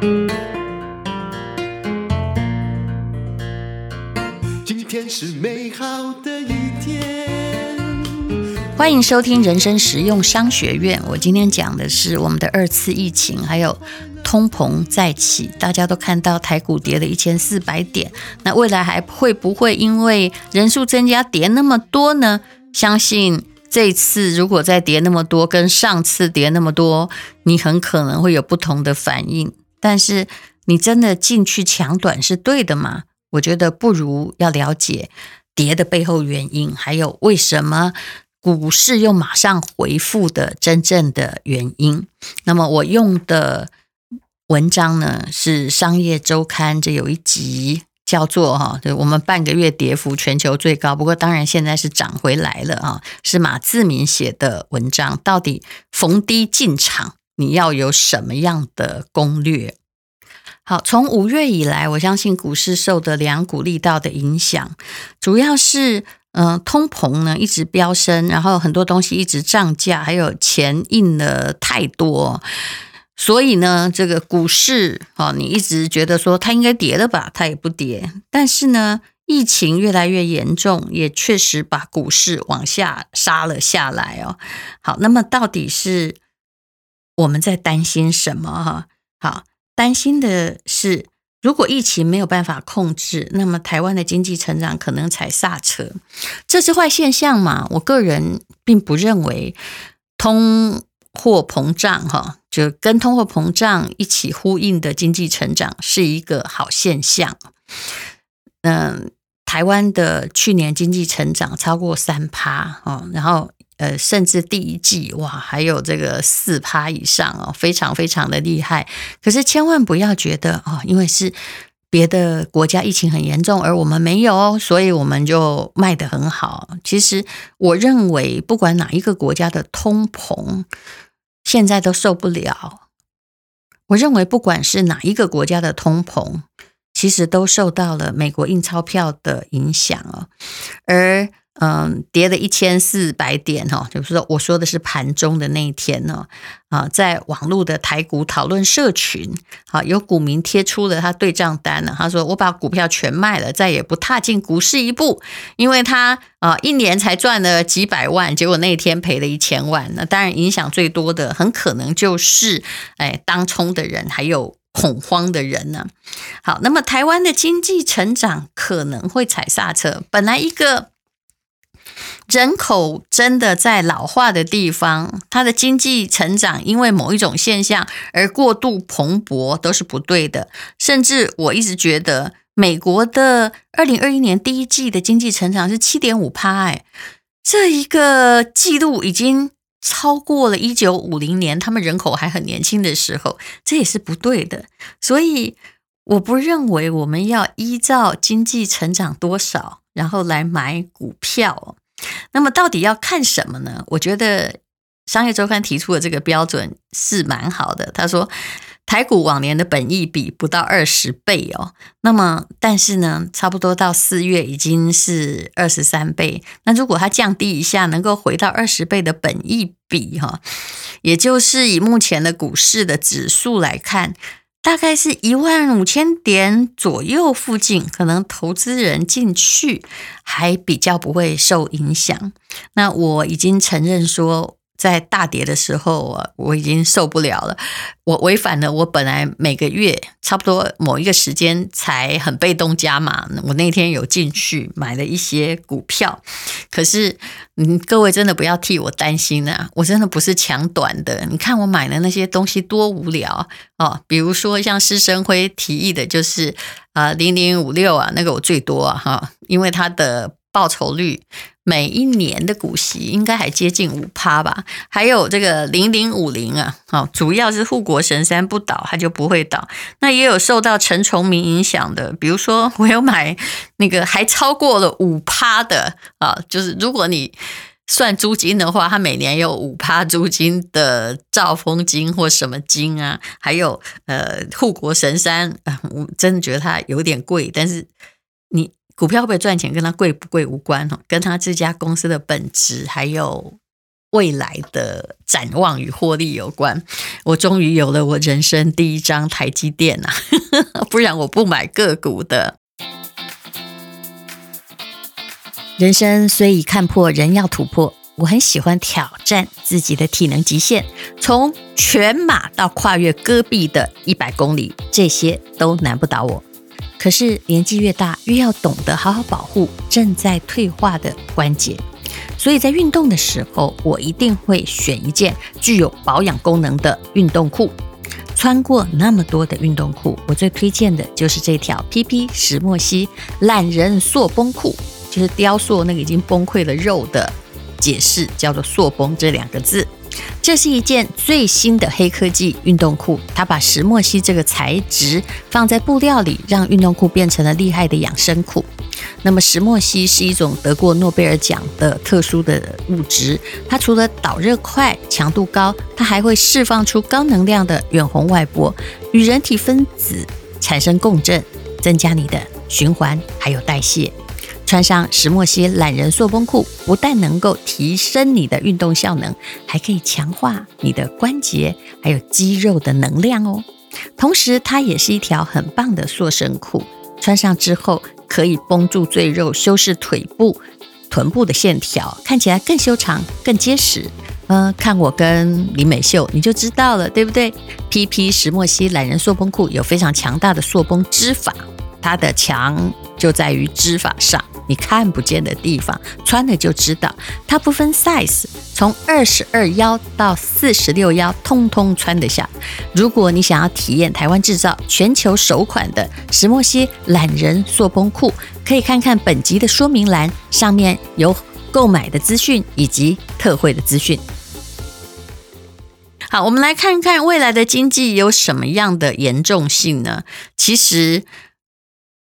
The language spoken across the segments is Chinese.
今天是美好的一天。欢迎收听人生实用商学院。我今天讲的是我们的二次疫情，还有通膨再起。大家都看到台股跌了一千四百点，那未来还会不会因为人数增加跌那么多呢？相信。这次如果再跌那么多，跟上次跌那么多，你很可能会有不同的反应。但是你真的进去抢短是对的吗？我觉得不如要了解跌的背后原因，还有为什么股市又马上回复的真正的原因。那么我用的文章呢，是《商业周刊》这有一集。叫做哈，我们半个月跌幅全球最高，不过当然现在是涨回来了啊。是马志明写的文章，到底逢低进场你要有什么样的攻略？好，从五月以来，我相信股市受的两股力道的影响，主要是嗯、通膨呢一直飙升，然后很多东西一直涨价，还有钱印了太多。所以呢，这个股市哦，你一直觉得说它应该跌了吧，它也不跌。但是呢，疫情越来越严重，也确实把股市往下杀了下来哦。好，那么到底是我们在担心什么哈？好，担心的是，如果疫情没有办法控制，那么台湾的经济成长可能踩刹车，这是坏现象嘛？我个人并不认为通货膨胀哈。就跟通货膨胀一起呼应的经济成长是一个好现象。嗯，台湾的去年经济成长超过三趴哦，然后呃，甚至第一季哇，还有这个四趴以上哦，非常非常的厉害。可是千万不要觉得哦，因为是别的国家疫情很严重，而我们没有，所以我们就卖得很好。其实我认为，不管哪一个国家的通膨。现在都受不了。我认为，不管是哪一个国家的通膨，其实都受到了美国印钞票的影响哦，而。嗯，跌了一千四百点哈，就是说我说的是盘中的那一天呢，啊，在网络的台股讨论社群，啊，有股民贴出了他对账单呢，他说我把股票全卖了，再也不踏进股市一步，因为他啊一年才赚了几百万，结果那一天赔了一千万，那当然影响最多的很可能就是哎当冲的人还有恐慌的人呢。好，那么台湾的经济成长可能会踩刹车，本来一个。人口真的在老化的地方，它的经济成长因为某一种现象而过度蓬勃都是不对的。甚至我一直觉得，美国的二零二一年第一季的经济成长是七点五趴，哎，这一个记录已经超过了一九五零年他们人口还很年轻的时候，这也是不对的。所以我不认为我们要依照经济成长多少，然后来买股票。那么到底要看什么呢？我觉得《商业周刊》提出的这个标准是蛮好的。他说，台股往年的本益比不到二十倍哦。那么，但是呢，差不多到四月已经是二十三倍。那如果它降低一下，能够回到二十倍的本益比哈，也就是以目前的股市的指数来看。大概是一万五千点左右附近，可能投资人进去还比较不会受影响。那我已经承认说。在大跌的时候啊，我已经受不了了。我违反了我本来每个月差不多某一个时间才很被动加码。我那天有进去买了一些股票，可是嗯，各位真的不要替我担心啊！我真的不是抢短的。你看我买的那些东西多无聊哦，比如说像施生辉提议的，就是啊零零五六啊，那个我最多啊哈，因为它的报酬率。每一年的股息应该还接近五趴吧，还有这个零零五零啊，好，主要是护国神山不倒，它就不会倒。那也有受到陈崇明影响的，比如说我有买那个还超过了五趴的啊，就是如果你算租金的话，它每年有五趴租金的兆丰金或什么金啊，还有呃护国神山，我真的觉得它有点贵，但是你。股票会不会赚钱，跟它贵不贵无关哦，跟它这家公司的本质还有未来的展望与获利有关。我终于有了我人生第一张台积电啊，不然我不买个股的。人生虽已看破，人要突破。我很喜欢挑战自己的体能极限，从全马到跨越戈壁的一百公里，这些都难不倒我。可是年纪越大，越要懂得好好保护正在退化的关节。所以在运动的时候，我一定会选一件具有保养功能的运动裤。穿过那么多的运动裤，我最推荐的就是这条 PP 石墨烯懒人塑崩裤，就是雕塑那个已经崩溃了肉的。解释叫做“塑崩”这两个字，这是一件最新的黑科技运动裤。它把石墨烯这个材质放在布料里，让运动裤变成了厉害的养生裤。那么，石墨烯是一种得过诺贝尔奖的特殊的物质，它除了导热快、强度高，它还会释放出高能量的远红外波，与人体分子产生共振，增加你的循环还有代谢。穿上石墨烯懒人塑绷裤，不但能够提升你的运动效能，还可以强化你的关节还有肌肉的能量哦。同时，它也是一条很棒的塑身裤，穿上之后可以绷住赘肉，修饰腿部、臀部的线条，看起来更修长、更结实。呃，看我跟李美秀，你就知道了，对不对？PP 石墨烯懒人塑绷裤有非常强大的塑绷织法，它的强就在于织法上。你看不见的地方，穿了就知道。它不分 size，从二十二腰到四十六腰，通通穿得下。如果你想要体验台湾制造、全球首款的石墨烯懒人塑崩裤，可以看看本集的说明栏，上面有购买的资讯以及特惠的资讯。好，我们来看看未来的经济有什么样的严重性呢？其实。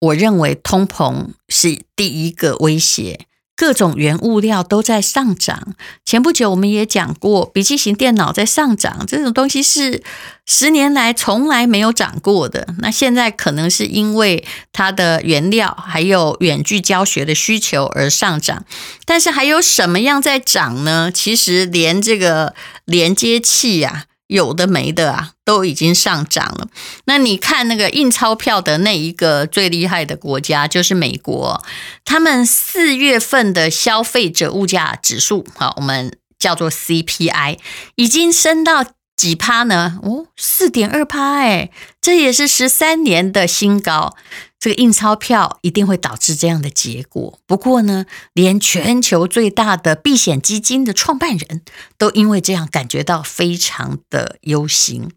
我认为通膨是第一个威胁，各种原物料都在上涨。前不久我们也讲过，笔记型电脑在上涨，这种东西是十年来从来没有涨过的。那现在可能是因为它的原料还有远距教学的需求而上涨，但是还有什么样在涨呢？其实连这个连接器呀、有的没的啊，都已经上涨了。那你看那个印钞票的那一个最厉害的国家，就是美国。他们四月份的消费者物价指数，好，我们叫做 CPI，已经升到几趴呢？哦，四点二趴，哎，这也是十三年的新高。这个印钞票一定会导致这样的结果。不过呢，连全球最大的避险基金的创办人都因为这样感觉到非常的忧心。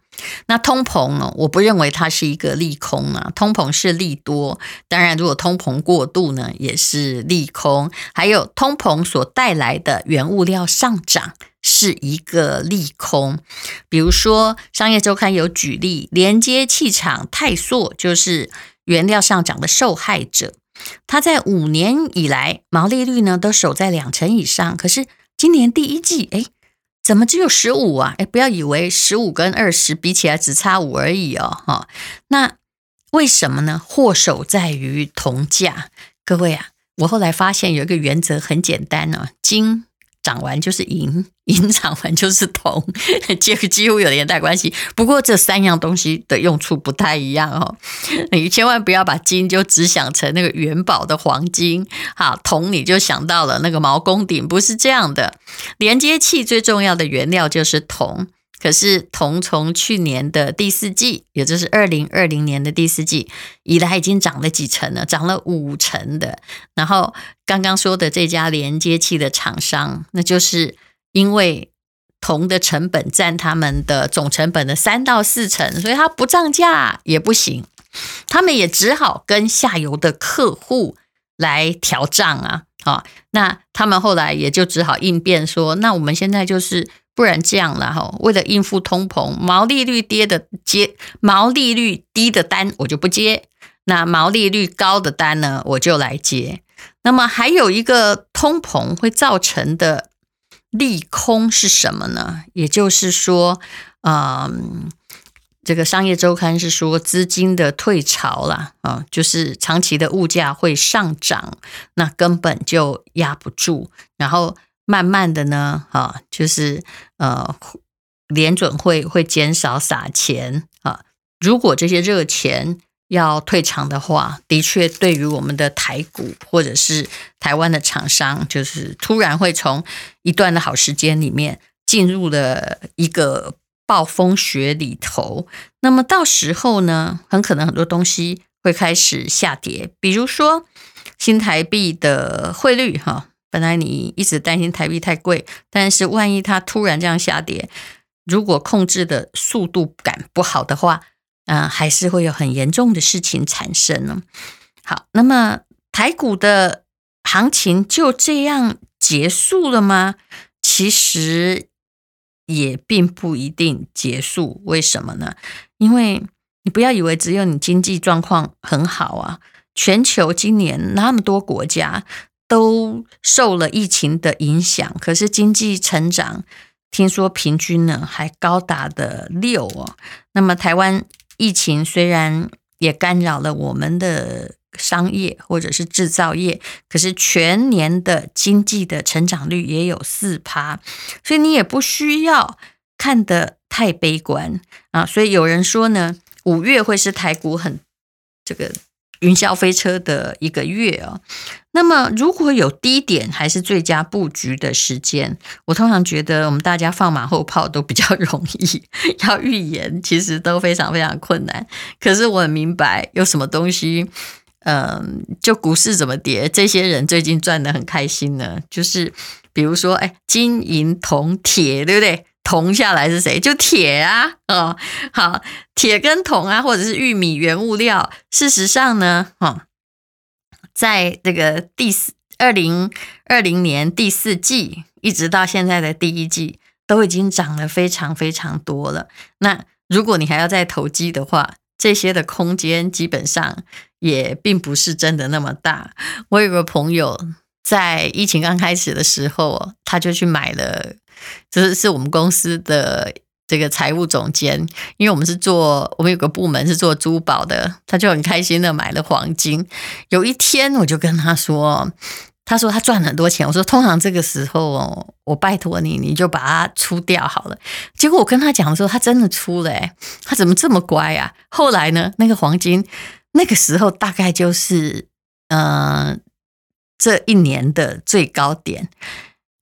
那通膨呢？我不认为它是一个利空啊，通膨是利多。当然，如果通膨过度呢，也是利空。还有通膨所带来的原物料上涨是一个利空。比如说，《商业周刊》有举例，连接气厂泰硕就是。原料上涨的受害者，他在五年以来毛利率呢都守在两成以上，可是今年第一季，哎，怎么只有十五啊？哎，不要以为十五跟二十比起来只差五而已哦，哈。那为什么呢？祸首在于铜价。各位啊，我后来发现有一个原则很简单呢，金。涨完就是银，银涨完就是铜，这个几乎有连带关系。不过这三样东西的用处不太一样哦。你千万不要把金就只想成那个元宝的黄金，好，铜你就想到了那个毛公鼎，不是这样的。连接器最重要的原料就是铜。可是铜从去年的第四季，也就是二零二零年的第四季以来，已经涨了几成了，涨了五成的。然后刚刚说的这家连接器的厂商，那就是因为铜的成本占他们的总成本的三到四成，所以它不涨价也不行，他们也只好跟下游的客户来调账啊。好，那他们后来也就只好应变说，那我们现在就是。不然这样了哈，为了应付通膨，毛利率跌的接，毛利率低的单我就不接，那毛利率高的单呢，我就来接。那么还有一个通膨会造成的利空是什么呢？也就是说，嗯，这个商业周刊是说资金的退潮了啊，就是长期的物价会上涨，那根本就压不住，然后。慢慢的呢，啊，就是呃，联准会会减少撒钱啊。如果这些热钱要退场的话，的确对于我们的台股或者是台湾的厂商，就是突然会从一段的好时间里面进入了一个暴风雪里头。那么到时候呢，很可能很多东西会开始下跌，比如说新台币的汇率，哈。本来你一直担心台币太贵，但是万一它突然这样下跌，如果控制的速度感不好的话，啊、还是会有很严重的事情产生呢。好，那么台股的行情就这样结束了吗？其实也并不一定结束。为什么呢？因为你不要以为只有你经济状况很好啊，全球今年那么多国家。都受了疫情的影响，可是经济成长听说平均呢还高达的六哦。那么台湾疫情虽然也干扰了我们的商业或者是制造业，可是全年的经济的成长率也有四趴，所以你也不需要看得太悲观啊。所以有人说呢，五月会是台股很这个。云霄飞车的一个月哦，那么如果有低点，还是最佳布局的时间。我通常觉得我们大家放马后炮都比较容易，要预言其实都非常非常困难。可是我很明白，有什么东西，嗯，就股市怎么跌，这些人最近赚得很开心呢？就是比如说，哎，金银铜铁，对不对？铜下来是谁？就铁啊，哦，好，铁跟铜啊，或者是玉米原物料。事实上呢，哦，在这个第四二零二零年第四季，一直到现在的第一季，都已经涨了非常非常多了。那如果你还要再投机的话，这些的空间基本上也并不是真的那么大。我有个朋友在疫情刚开始的时候，他就去买了。这是是我们公司的这个财务总监，因为我们是做我们有个部门是做珠宝的，他就很开心的买了黄金。有一天我就跟他说，他说他赚很多钱，我说通常这个时候哦，我拜托你，你就把它出掉好了。结果我跟他讲的时候，他真的出了，他怎么这么乖啊？后来呢，那个黄金那个时候大概就是嗯、这一年的最高点。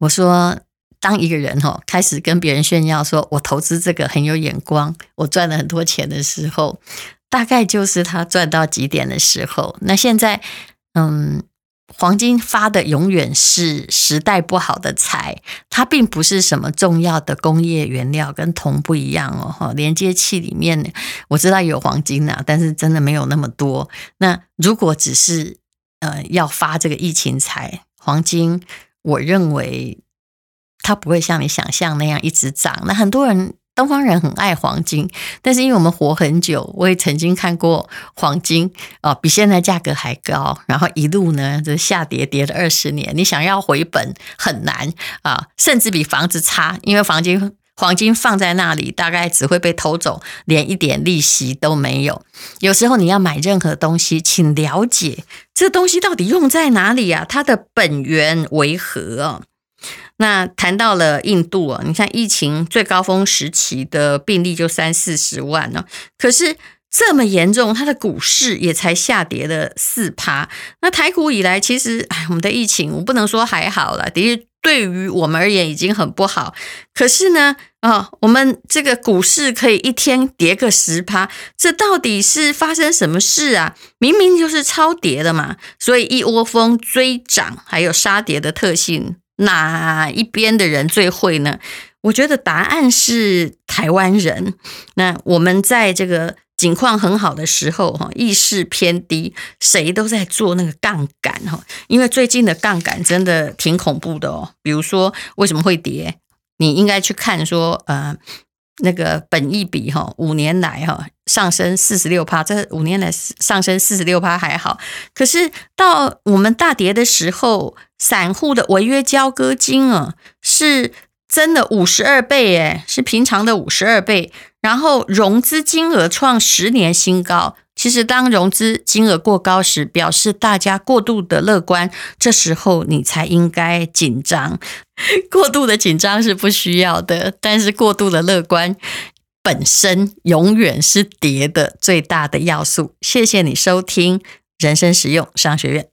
我说。当一个人哈开始跟别人炫耀说，我投资这个很有眼光，我赚了很多钱的时候，大概就是他赚到极点的时候。那现在，嗯，黄金发的永远是时代不好的财，它并不是什么重要的工业原料，跟铜不一样哦。哈，连接器里面我知道有黄金呐，但是真的没有那么多。那如果只是呃要发这个疫情财，黄金，我认为。它不会像你想象那样一直涨。那很多人，东方人很爱黄金，但是因为我们活很久，我也曾经看过黄金啊，比现在价格还高，然后一路呢就下跌，跌了二十年。你想要回本很难啊，甚至比房子差，因为黄金黄金放在那里，大概只会被偷走，连一点利息都没有。有时候你要买任何东西，请了解这东西到底用在哪里啊？它的本源为何？那谈到了印度啊，你看疫情最高峰时期的病例就三四十万呢，可是这么严重，它的股市也才下跌了四趴。那台股以来，其实哎，我们的疫情我不能说还好了，的确对于我们而言已经很不好。可是呢，啊，我们这个股市可以一天跌个十趴，这到底是发生什么事啊？明明就是超跌的嘛，所以一窝蜂追涨，还有杀跌的特性。哪一边的人最会呢？我觉得答案是台湾人。那我们在这个景况很好的时候，哈，意识偏低，谁都在做那个杠杆，哈。因为最近的杠杆真的挺恐怖的哦。比如说，为什么会跌？你应该去看说，呃，那个本益比，哈，五年来，哈。上升四十六趴，这五年来上升四十六趴还好，可是到我们大跌的时候，散户的违约交割金啊，是真的五十二倍，诶，是平常的五十二倍。然后融资金额创十年新高，其实当融资金额过高时，表示大家过度的乐观，这时候你才应该紧张。过度的紧张是不需要的，但是过度的乐观本身永远是跌的最大的要素。谢谢你收听人生实用商学院。